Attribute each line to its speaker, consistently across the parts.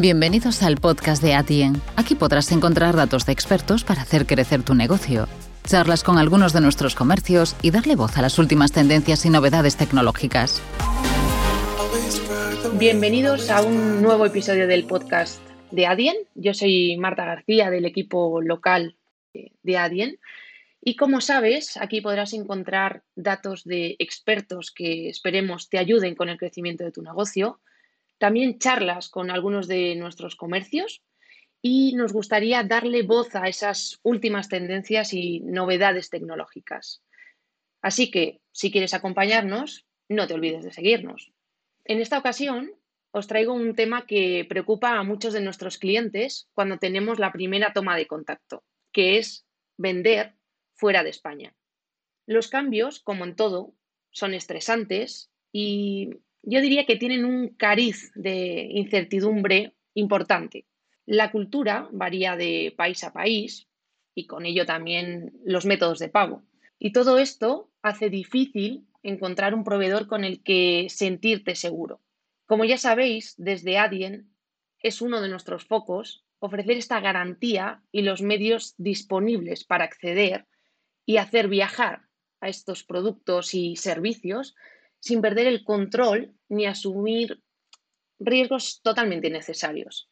Speaker 1: Bienvenidos al podcast de Atien. Aquí podrás encontrar datos de expertos para hacer crecer tu negocio, charlas con algunos de nuestros comercios y darle voz a las últimas tendencias y novedades tecnológicas.
Speaker 2: Bienvenidos a un nuevo episodio del podcast de Adien. Yo soy Marta García del equipo local de Adien. Y como sabes, aquí podrás encontrar datos de expertos que esperemos te ayuden con el crecimiento de tu negocio, también charlas con algunos de nuestros comercios y nos gustaría darle voz a esas últimas tendencias y novedades tecnológicas. Así que, si quieres acompañarnos, no te olvides de seguirnos. En esta ocasión, os traigo un tema que preocupa a muchos de nuestros clientes cuando tenemos la primera toma de contacto, que es vender fuera de España. Los cambios, como en todo, son estresantes y yo diría que tienen un cariz de incertidumbre importante. La cultura varía de país a país y con ello también los métodos de pago. Y todo esto hace difícil encontrar un proveedor con el que sentirte seguro. Como ya sabéis, desde Adyen es uno de nuestros focos ofrecer esta garantía y los medios disponibles para acceder y hacer viajar a estos productos y servicios sin perder el control ni asumir riesgos totalmente innecesarios.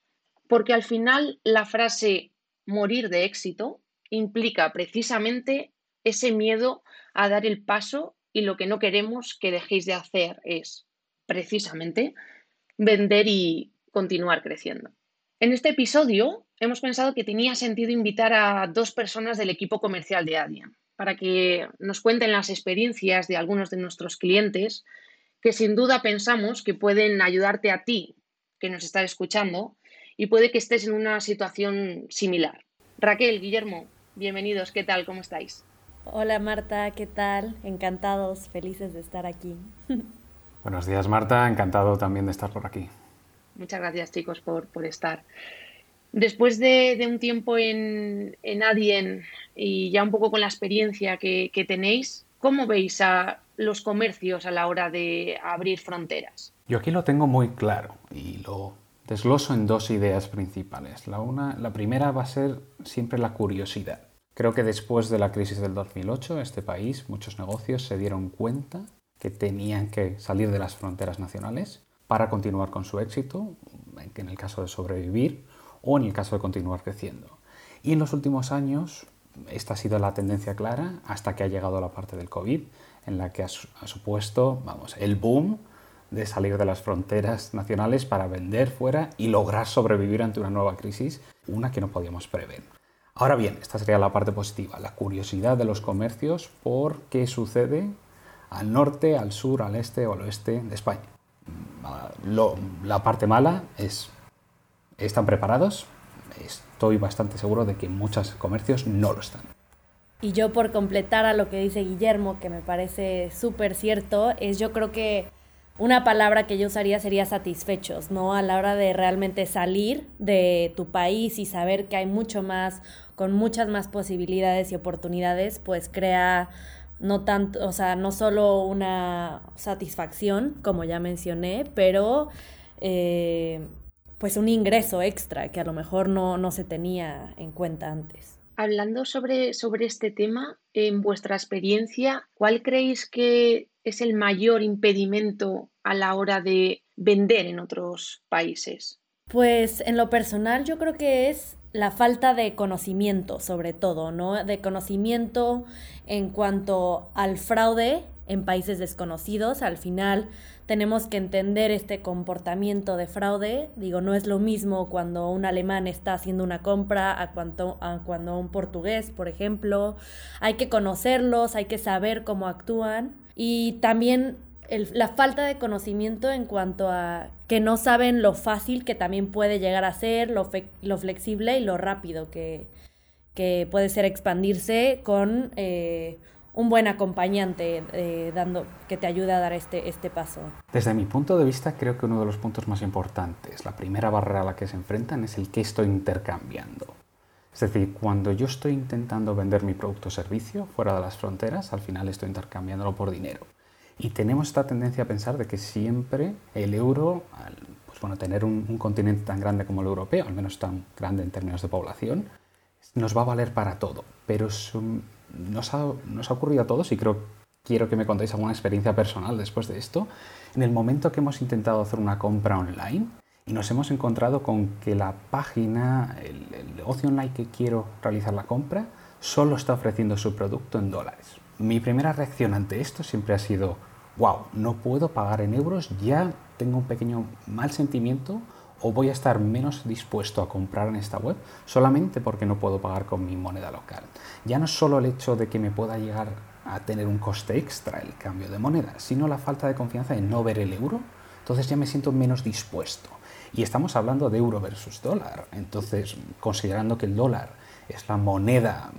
Speaker 2: Porque al final la frase morir de éxito implica precisamente ese miedo a dar el paso y lo que no queremos que dejéis de hacer es precisamente vender y continuar creciendo. En este episodio hemos pensado que tenía sentido invitar a dos personas del equipo comercial de Adian para que nos cuenten las experiencias de algunos de nuestros clientes que sin duda pensamos que pueden ayudarte a ti, que nos estás escuchando, y puede que estés en una situación similar. Raquel, Guillermo, bienvenidos, ¿qué tal? ¿Cómo estáis?
Speaker 3: Hola Marta, ¿qué tal? Encantados, felices de estar aquí.
Speaker 4: Buenos días Marta, encantado también de estar por aquí.
Speaker 2: Muchas gracias chicos por, por estar. Después de, un tiempo en, en, Adien y ya un poco con la experiencia que, tenéis, ¿cómo veis a los comercios a la hora de abrir fronteras?
Speaker 4: Yo aquí lo tengo muy claro y lo desgloso en dos ideas principales. La, una, la primera va a ser siempre la curiosidad. Creo que después de la crisis del 2008, este país, muchos negocios se dieron cuenta que tenían que salir de las fronteras nacionales para continuar con su éxito, en el caso de sobrevivir o en el caso de continuar creciendo. Y en los últimos años, esta ha sido la tendencia clara hasta que ha llegado la parte del COVID, en la que ha, supuesto vamos, el boom de salir de las fronteras nacionales para vender fuera y lograr sobrevivir ante una nueva crisis, una que no podíamos prever. Ahora bien, esta sería la parte positiva, la curiosidad de los comercios por qué sucede al norte, al sur, al este o al oeste de España. la parte mala es están preparados. Estoy bastante seguro de que muchos comercios no lo están.
Speaker 3: Y yo por completar a lo que dice Guillermo, que me parece súper cierto, es yo creo que una palabra que yo usaría sería satisfechos, ¿no? A la hora de realmente salir de tu país y saber que hay mucho más, con muchas más posibilidades y oportunidades, pues crea no tanto, o sea, no solo una satisfacción, como ya mencioné, pero eh, pues un ingreso extra que a lo mejor no, no se tenía en cuenta antes.
Speaker 2: Hablando sobre, sobre este tema, en vuestra experiencia, ¿cuál creéis que es el mayor impedimento a la hora de vender en otros países?
Speaker 3: Pues en lo personal yo creo que es la falta de conocimiento sobre todo, ¿no? De conocimiento en cuanto al fraude en países desconocidos. Al final tenemos que entender este comportamiento de fraude. Digo, no es lo mismo cuando un alemán está haciendo una compra a cuando, a cuando un portugués, por ejemplo. Hay que conocerlos, hay que saber cómo actúan. Y también la falta de conocimiento en cuanto a que no saben lo fácil que también puede llegar a ser, lo, lo flexible y lo rápido que, que puede ser expandirse con... Eh, un buen acompañante eh, dando, que te ayude a dar este, este paso?
Speaker 4: Desde mi punto de vista, creo que uno de los puntos más importantes, la primera barrera a la que se enfrentan es el que estoy intercambiando. Es decir, cuando yo estoy intentando vender mi producto o servicio fuera de las fronteras, al final estoy intercambiándolo por dinero. Y tenemos esta tendencia a pensar de que siempre el euro, pues bueno, tener un, continente tan grande como el europeo, al menos tan grande en términos de población, nos va a valer para todo. Pero nos, ha, nos ha ocurrido a todos y creo quiero que me contéis alguna experiencia personal después de esto. En el momento que hemos intentado hacer una compra online y nos hemos encontrado con que la página, el, el negocio online que quiero realizar la compra, solo está ofreciendo su producto en dólares. Mi primera reacción ante esto siempre ha sido, wow, no puedo pagar en euros, ya tengo un pequeño mal sentimiento o voy a estar menos dispuesto a comprar en esta web solamente porque no puedo pagar con mi moneda local. Ya no es solo el hecho de que me pueda llegar a tener un coste extra el cambio de moneda, sino la falta de confianza de no ver el euro, entonces ya me siento menos dispuesto. Y estamos hablando de euro versus dólar, entonces considerando que el dólar es la moneda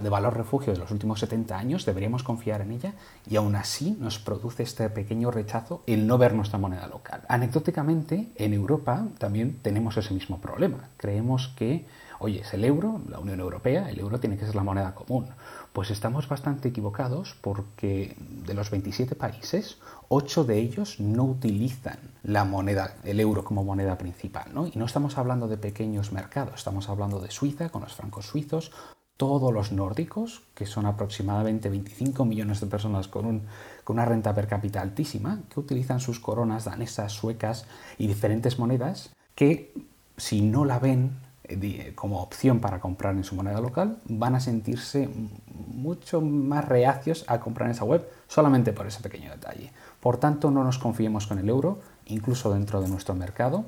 Speaker 4: de, valor refugio de los últimos 70 años, deberíamos confiar en ella y aún así nos produce este pequeño rechazo el no ver nuestra moneda local. Anecdóticamente, en Europa también tenemos ese mismo problema. Creemos que, oye, es el euro, la Unión Europea, el euro tiene que ser la moneda común. Pues estamos bastante equivocados porque de los 27 países, 8 de ellos no utilizan la moneda, el euro como moneda principal. ¿no? Y no estamos hablando de pequeños mercados, estamos hablando de Suiza con los francos suizos, todos los nórdicos, que son aproximadamente 25 millones de personas con, un, con una renta per cápita altísima, que utilizan sus coronas danesas, suecas y diferentes monedas, que si no la ven como opción para comprar en su moneda local, van a sentirse mucho más reacios a comprar en esa web solamente por ese pequeño detalle. Por tanto, no nos confiemos con el euro, incluso dentro de nuestro mercado.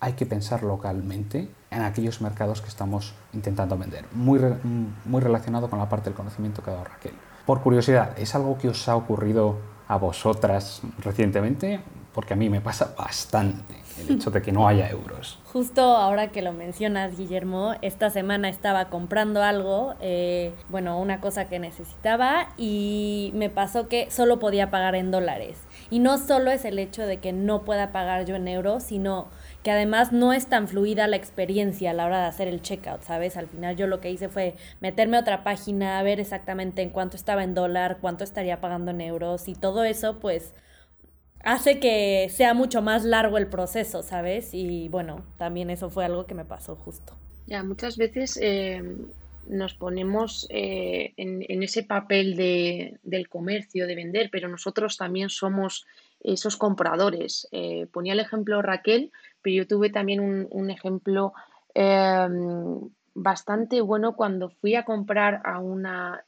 Speaker 4: Hay que pensar localmente en aquellos mercados que estamos intentando vender. Muy, muy relacionado con la parte del conocimiento que ha dado Raquel. Por curiosidad, ¿es algo que os ha ocurrido a vosotras recientemente? Porque a mí me pasa bastante el hecho de que no haya euros.
Speaker 3: Justo ahora que lo mencionas, Guillermo, esta semana estaba comprando algo, eh, bueno, una cosa que necesitaba y me pasó que solo podía pagar en dólares. Y no solo es el hecho de que no pueda pagar yo en euros, sino que además no es tan fluida la experiencia a la hora de hacer el checkout, ¿sabes? Al final yo lo que hice fue meterme a otra página, ver exactamente en cuánto estaba en dólar, cuánto estaría pagando en euros y todo eso, pues hace que sea mucho más largo el proceso, ¿sabes? Y bueno, también eso fue algo que me pasó justo.
Speaker 2: Ya, muchas veces eh, nos ponemos eh, en, ese papel de, del comercio, de vender, pero nosotros también somos esos compradores. Eh, ponía el ejemplo Raquel, pero yo tuve también un, un ejemplo bastante bueno cuando fui a comprar a una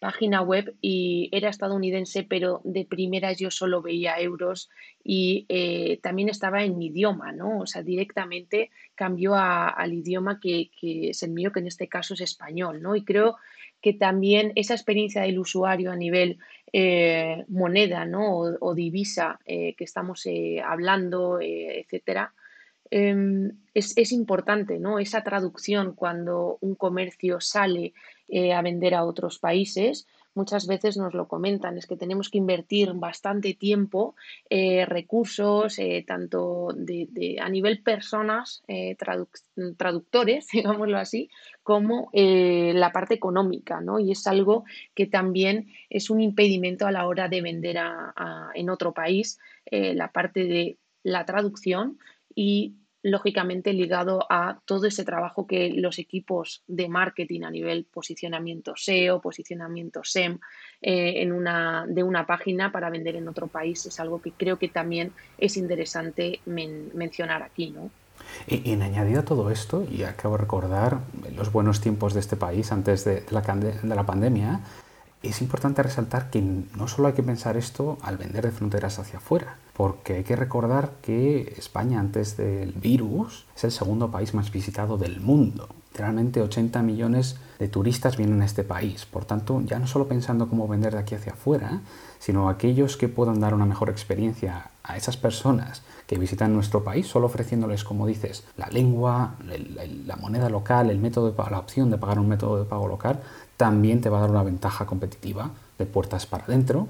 Speaker 2: página web y era estadounidense, pero de primeras yo solo veía euros y eh, también estaba en mi idioma, ¿no? O sea, directamente cambió al idioma que, es el mío, que en este caso es español, ¿no? Y creo que también esa experiencia del usuario a nivel eh, moneda, ¿no? O, divisa eh, que estamos hablando, etcétera, em, es, es, importante, ¿no? Esa traducción cuando un comercio sale eh, a vender a otros países, muchas veces nos lo comentan, es que tenemos que invertir bastante tiempo, eh, recursos, eh, tanto de, a nivel personas, traductores, digámoslo así, como la parte económica, ¿no? Y es algo que también es un impedimento a la hora de vender en otro país, la parte de la traducción y lógicamente ligado a todo ese trabajo que los equipos de marketing a nivel posicionamiento SEO, posicionamiento SEM eh, en una, de una página para vender en otro país es algo que creo que también es interesante mencionar aquí, ¿no?
Speaker 4: Y, en añadido a todo esto, y acabo de recordar los buenos tiempos de este país antes de de la pandemia, es importante resaltar que no solo hay que pensar esto al vender de fronteras hacia afuera, porque hay que recordar que España antes del virus es el segundo país más visitado del mundo. Literalmente 80 millones de turistas vienen a este país. Por tanto, ya no solo pensando cómo vender de aquí hacia afuera, sino aquellos que puedan dar una mejor experiencia a esas personas que visitan nuestro país, solo ofreciéndoles, como dices, la lengua, la moneda local, el método de la opción de pagar un método de pago local, también te va a dar una ventaja competitiva de puertas para adentro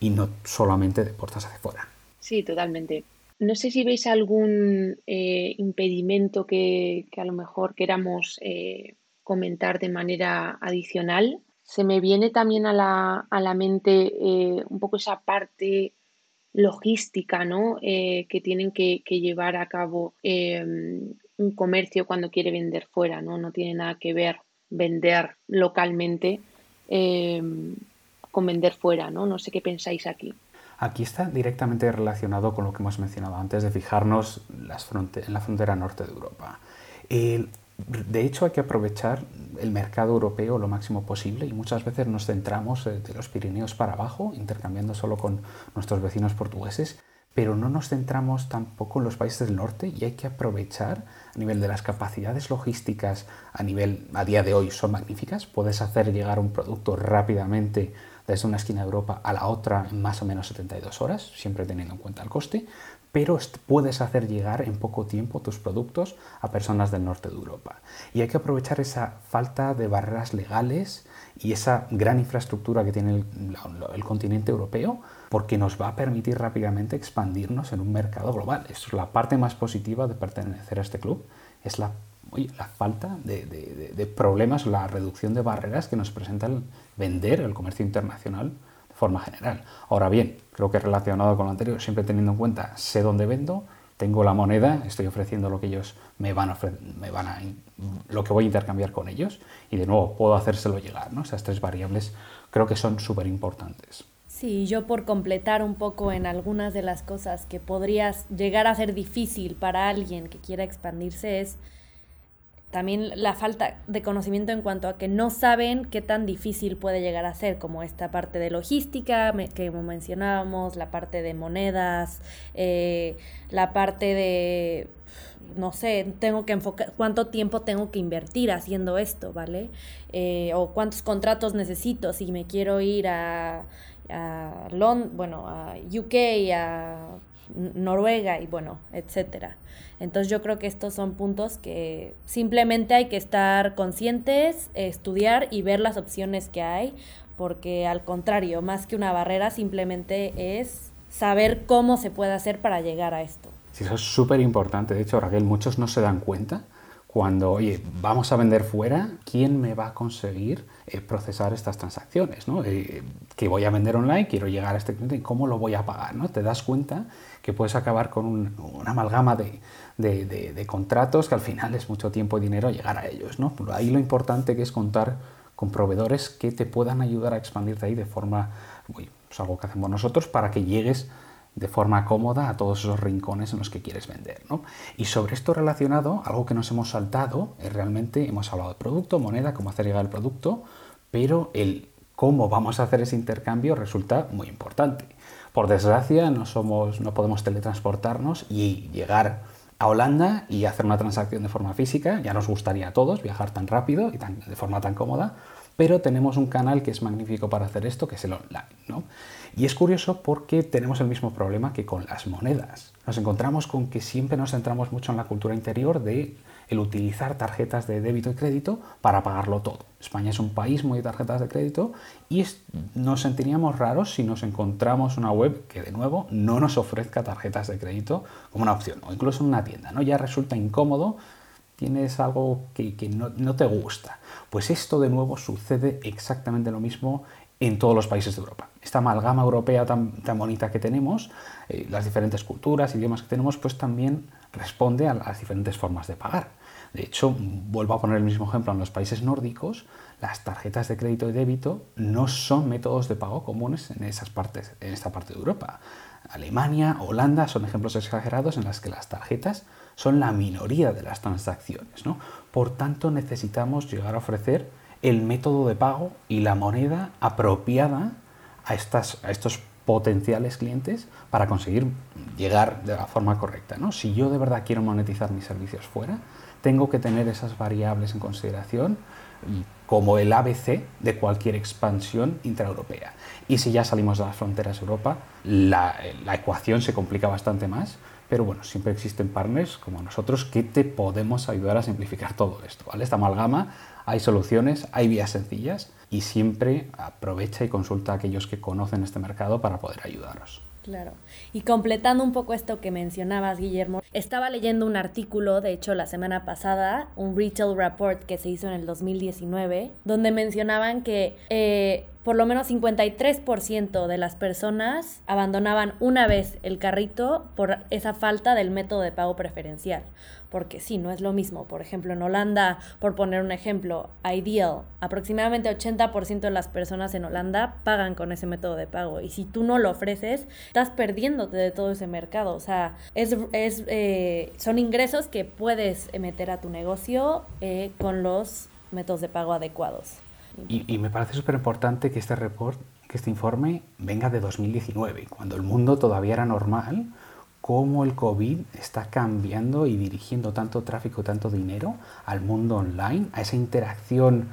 Speaker 4: y no solamente de puertas hacia afuera.
Speaker 2: Sí, totalmente. No sé si veis algún eh, impedimento que, a lo mejor queramos eh, comentar de manera adicional se me viene también a la, a la mente eh, un poco esa parte logística ¿no? Eh, que tienen que, llevar a cabo em, un comercio cuando quiere vender fuera, ¿no? No tiene nada que ver vender localmente em, con vender fuera, ¿no? No sé qué pensáis aquí.
Speaker 4: Aquí está directamente relacionado con lo que hemos mencionado antes de fijarnos las en la frontera norte de Europa. De hecho, hay que aprovechar el mercado europeo lo máximo posible y muchas veces nos centramos eh, de los Pirineos para abajo, intercambiando solo con nuestros vecinos portugueses, pero no nos centramos tampoco en los países del norte y hay que aprovechar a nivel de las capacidades logísticas a nivel a día de hoy son magníficas, puedes hacer llegar un producto rápidamente desde una esquina de Europa a la otra en más o menos 72 horas, siempre teniendo en cuenta el coste, pero puedes hacer llegar en poco tiempo tus productos a personas del norte de Europa. Y hay que aprovechar esa falta de barreras legales y esa gran infraestructura que tiene el, continente europeo porque nos va a permitir rápidamente expandirnos en un mercado global. Esto es la parte más positiva de pertenecer a este club, es la, falta de, de problemas, la reducción de barreras que nos presenta el vender el comercio internacional forma general. Ahora bien, creo que relacionado con lo anterior, siempre teniendo en cuenta, sé dónde vendo, tengo la moneda, estoy ofreciendo lo que ellos me van a, me van a lo que voy a intercambiar con ellos y de nuevo puedo hacérselo llegar. Esas tres variables creo que son súper importantes.
Speaker 3: Sí, yo por completar un poco en algunas de las cosas que podrías llegar a ser difícil para alguien que quiera expandirse es también la falta de conocimiento en cuanto a que no saben qué tan difícil puede llegar a ser, como esta parte de logística que mencionábamos, la parte de monedas, eh, la parte de, no sé, tengo que enfocar, cuánto tiempo tengo que invertir haciendo esto, ¿vale? Eh, o cuántos contratos necesito si me quiero ir a, a bueno, a UK, a Noruega y bueno, etcétera. Entonces yo creo que estos son puntos que simplemente hay que estar conscientes, estudiar y ver las opciones que hay, porque al contrario, más que una barrera, simplemente es saber cómo se puede hacer para llegar a esto.
Speaker 4: Sí, eso es súper importante. De hecho, Raquel, muchos no se dan cuenta cuando, oye, vamos a vender fuera, ¿quién me va a conseguir procesar estas transacciones? ¿no? Eh, que voy a vender online, quiero llegar a este cliente, ¿cómo lo voy a pagar? ¿no? Te das cuenta que puedes acabar con una amalgama de, de, contratos que al final es mucho tiempo y dinero llegar a ellos. ¿no? Ahí lo importante que es contar con proveedores que te puedan ayudar a expandirte ahí de forma, uy, pues algo que hacemos nosotros para que llegues de forma cómoda a todos esos rincones en los que quieres vender. ¿no? Y sobre esto relacionado, algo que nos hemos saltado es realmente, hemos hablado de producto, moneda, cómo hacer llegar el producto, pero el cómo vamos a hacer ese intercambio resulta muy importante. Por desgracia, no, somos, no podemos teletransportarnos y llegar a Holanda y hacer una transacción de forma física. Ya nos gustaría a todos viajar tan rápido y tan, de forma tan cómoda, pero tenemos un canal que es magnífico para hacer esto, que es el online. ¿no? Y es curioso porque tenemos el mismo problema que con las monedas. Nos encontramos con que siempre nos centramos mucho en la cultura interior de el utilizar tarjetas de débito y crédito para pagarlo todo. España es un país muy de tarjetas de crédito y nos sentiríamos raros si nos encontramos una web que de nuevo no nos ofrezca tarjetas de crédito como una opción o incluso en una tienda. ¿no? Ya resulta incómodo, tienes algo que, no, te gusta. Pues esto de nuevo sucede exactamente lo mismo en todos los países de Europa. Esta amalgama europea tan, tan bonita que tenemos, eh, las diferentes culturas, idiomas que tenemos, pues también responde a las diferentes formas de pagar. De hecho, vuelvo a poner el mismo ejemplo, en los países nórdicos, las tarjetas de crédito y débito no son métodos de pago comunes en, esas partes, en esta parte de Europa. Alemania, Holanda son ejemplos exagerados en las que las tarjetas son la minoría de las transacciones. Por tanto, necesitamos llegar a ofrecer el método de pago y la moneda apropiada a, estas, a estos potenciales clientes para conseguir llegar de la forma correcta. ¿no? Si yo de verdad quiero monetizar mis servicios fuera, tengo que tener esas variables en consideración como el ABC de cualquier expansión intraeuropea. Y si ya salimos de las fronteras de Europa, la, la ecuación se complica bastante más, pero bueno, siempre existen partners como nosotros que te podemos ayudar a simplificar todo esto. ¿vale? Esta amalgama, hay soluciones, hay vías sencillas y siempre aprovecha y consulta a aquellos que conocen este mercado para poder ayudaros.
Speaker 3: Claro. Y completando un poco esto que mencionabas, Guillermo, estaba leyendo un artículo, de hecho la semana pasada, un retail report que se hizo en el 2019, donde mencionaban que eh, por lo menos 53% de las personas abandonaban una vez el carrito por esa falta del método de pago preferencial. Porque sí, no es lo mismo. Por ejemplo, en Holanda, por poner un ejemplo, Ideal, aproximadamente 80% de las personas en Holanda pagan con ese método de pago. Y si tú no lo ofreces, estás perdiéndote de todo ese mercado. O sea, es, es eh, son ingresos que puedes meter a tu negocio eh, con los métodos de pago adecuados.
Speaker 4: Y, me parece súper importante que este report, que este informe venga de 2019, cuando el mundo todavía era normal, cómo el COVID está cambiando y dirigiendo tanto tráfico, tanto dinero al mundo online, a esa interacción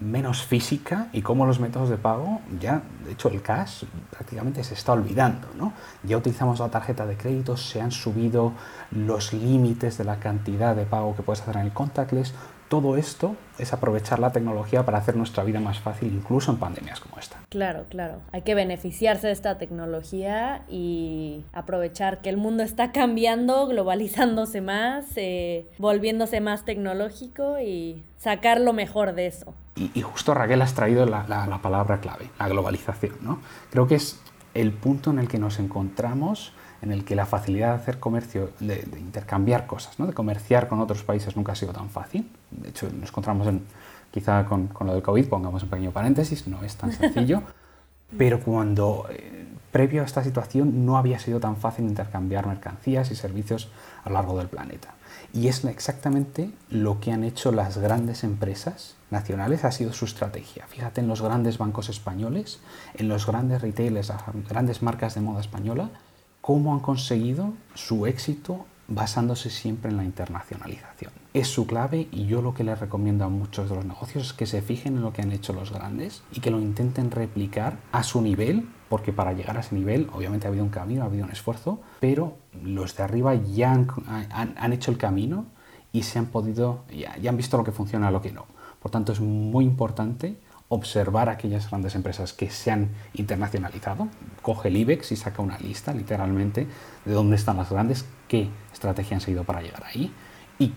Speaker 4: menos física y cómo los métodos de pago, ya de hecho el cash prácticamente se está olvidando. ¿no? Ya utilizamos la tarjeta de crédito, se han subido los límites de la cantidad de pago que puedes hacer en el contactless, todo esto es aprovechar la tecnología para hacer nuestra vida más fácil, incluso en pandemias como esta.
Speaker 3: Claro, claro. Hay que beneficiarse de esta tecnología y aprovechar que el mundo está cambiando, globalizándose más, eh, volviéndose más tecnológico y sacar lo mejor de eso.
Speaker 4: Y, justo Raquel has traído la, la palabra clave, la globalización. ¿no? Creo que es el punto en el que nos encontramos en el que la facilidad de hacer comercio, de, intercambiar cosas, ¿no? de comerciar con otros países nunca ha sido tan fácil. De hecho, nos encontramos en, quizá con, con lo del COVID, pongamos un pequeño paréntesis, no es tan sencillo, pero cuando eh, previo a esta situación no había sido tan fácil intercambiar mercancías y servicios a lo largo del planeta. Y es exactamente lo que han hecho las grandes empresas nacionales, ha sido su estrategia. Fíjate en los grandes bancos españoles, en los grandes retailers, las grandes marcas de moda española, cómo han conseguido su éxito basándose siempre en la internacionalización. Es su clave y yo lo que les recomiendo a muchos de los negocios es que se fijen en lo que han hecho los grandes y que lo intenten replicar a su nivel, porque para llegar a ese nivel obviamente ha habido un camino, ha habido un esfuerzo, pero los de arriba ya han, hecho el camino y se han podido, ya, ya han visto lo que funciona lo que no. Por tanto, es muy importante observar aquellas grandes empresas que se han internacionalizado. Coge el IBEX y saca una lista, literalmente, de dónde están las grandes, qué estrategia han seguido para llegar ahí y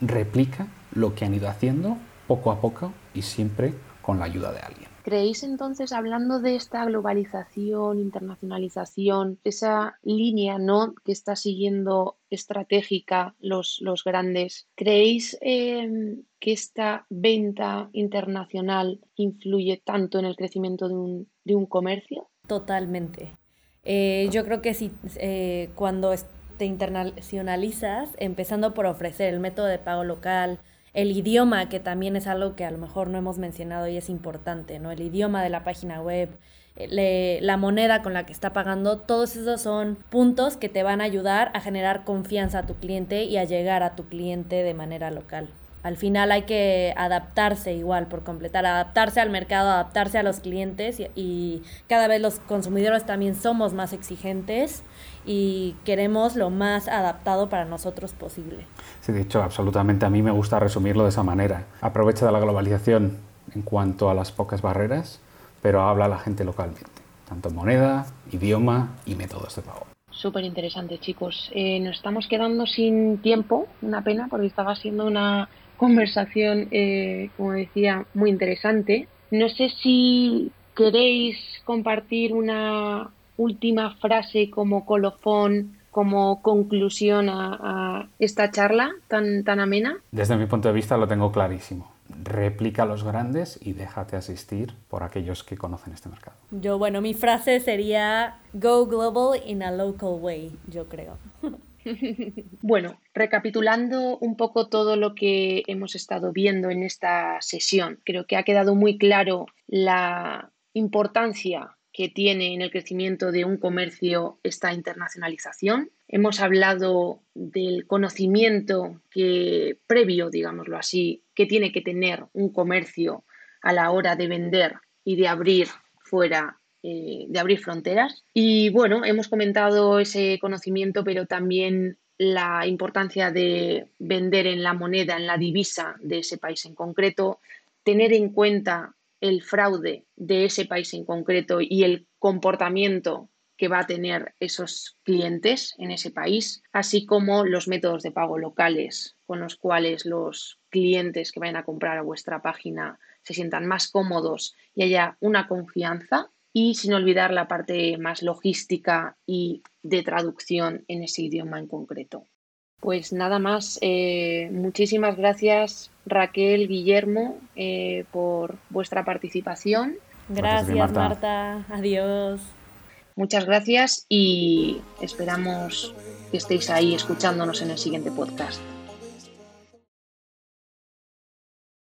Speaker 4: replica lo que han ido haciendo poco a poco y siempre con la ayuda de alguien.
Speaker 2: ¿Creéis entonces, hablando de esta globalización, internacionalización, esa línea ¿no? que está siguiendo estratégica los, los grandes, ¿creéis em, que esta venta internacional influye tanto en el crecimiento de un, de un comercio?
Speaker 3: Totalmente. Eh, yo creo que si eh, cuando te internacionalizas, empezando por ofrecer el método de pago local, el idioma, que también es algo que a lo mejor no hemos mencionado y es importante, ¿no? El idioma de la página web, eh, la moneda con la que está pagando, todos esos son puntos que te van a ayudar a generar confianza a tu cliente y a llegar a tu cliente de manera local. Al final hay que adaptarse igual por completar, adaptarse al mercado, adaptarse a los clientes y cada vez los consumidores también somos más exigentes y queremos lo más adaptado para nosotros posible.
Speaker 4: Sí, de hecho, absolutamente a mí me gusta resumirlo de esa manera. Aprovecha de la globalización en cuanto a las pocas barreras, pero habla a la gente localmente, tanto moneda, idioma y métodos de pago.
Speaker 2: Súper interesante, chicos. Eh, nos estamos quedando sin tiempo, una pena, porque estaba siendo una conversación, eh, como decía, muy interesante. No sé si queréis compartir una última frase como colofón, como conclusión a, esta charla tan, tan amena?
Speaker 4: Desde mi punto de vista lo tengo clarísimo. Replica a los grandes y déjate asistir por aquellos que conocen este mercado.
Speaker 3: Yo, bueno, mi frase sería Go global in a local way, yo creo.
Speaker 2: Bueno, recapitulando un poco todo lo que hemos estado viendo en esta sesión, creo que ha quedado muy claro la importancia que tiene en el crecimiento de un comercio esta internacionalización. Hemos hablado del conocimiento que previo, digámoslo así, que tiene que tener un comercio a la hora de vender y de abrir fuera eh, de abrir fronteras. Y bueno, hemos comentado ese conocimiento, pero también la importancia de vender en la moneda, en la divisa de ese país en concreto, tener en cuenta el fraude de ese país en concreto y el comportamiento que va a tener esos clientes en ese país, así como los métodos de pago locales con los cuales los clientes que vayan a comprar a vuestra página se sientan más cómodos y haya una confianza y sin olvidar la parte más logística y de traducción en ese idioma en concreto. Pues nada más, eh, muchísimas gracias Raquel, Guillermo, eh, por vuestra participación.
Speaker 3: Gracias, Marta. Adiós.
Speaker 2: Muchas gracias y esperamos que estéis ahí escuchándonos en el siguiente podcast.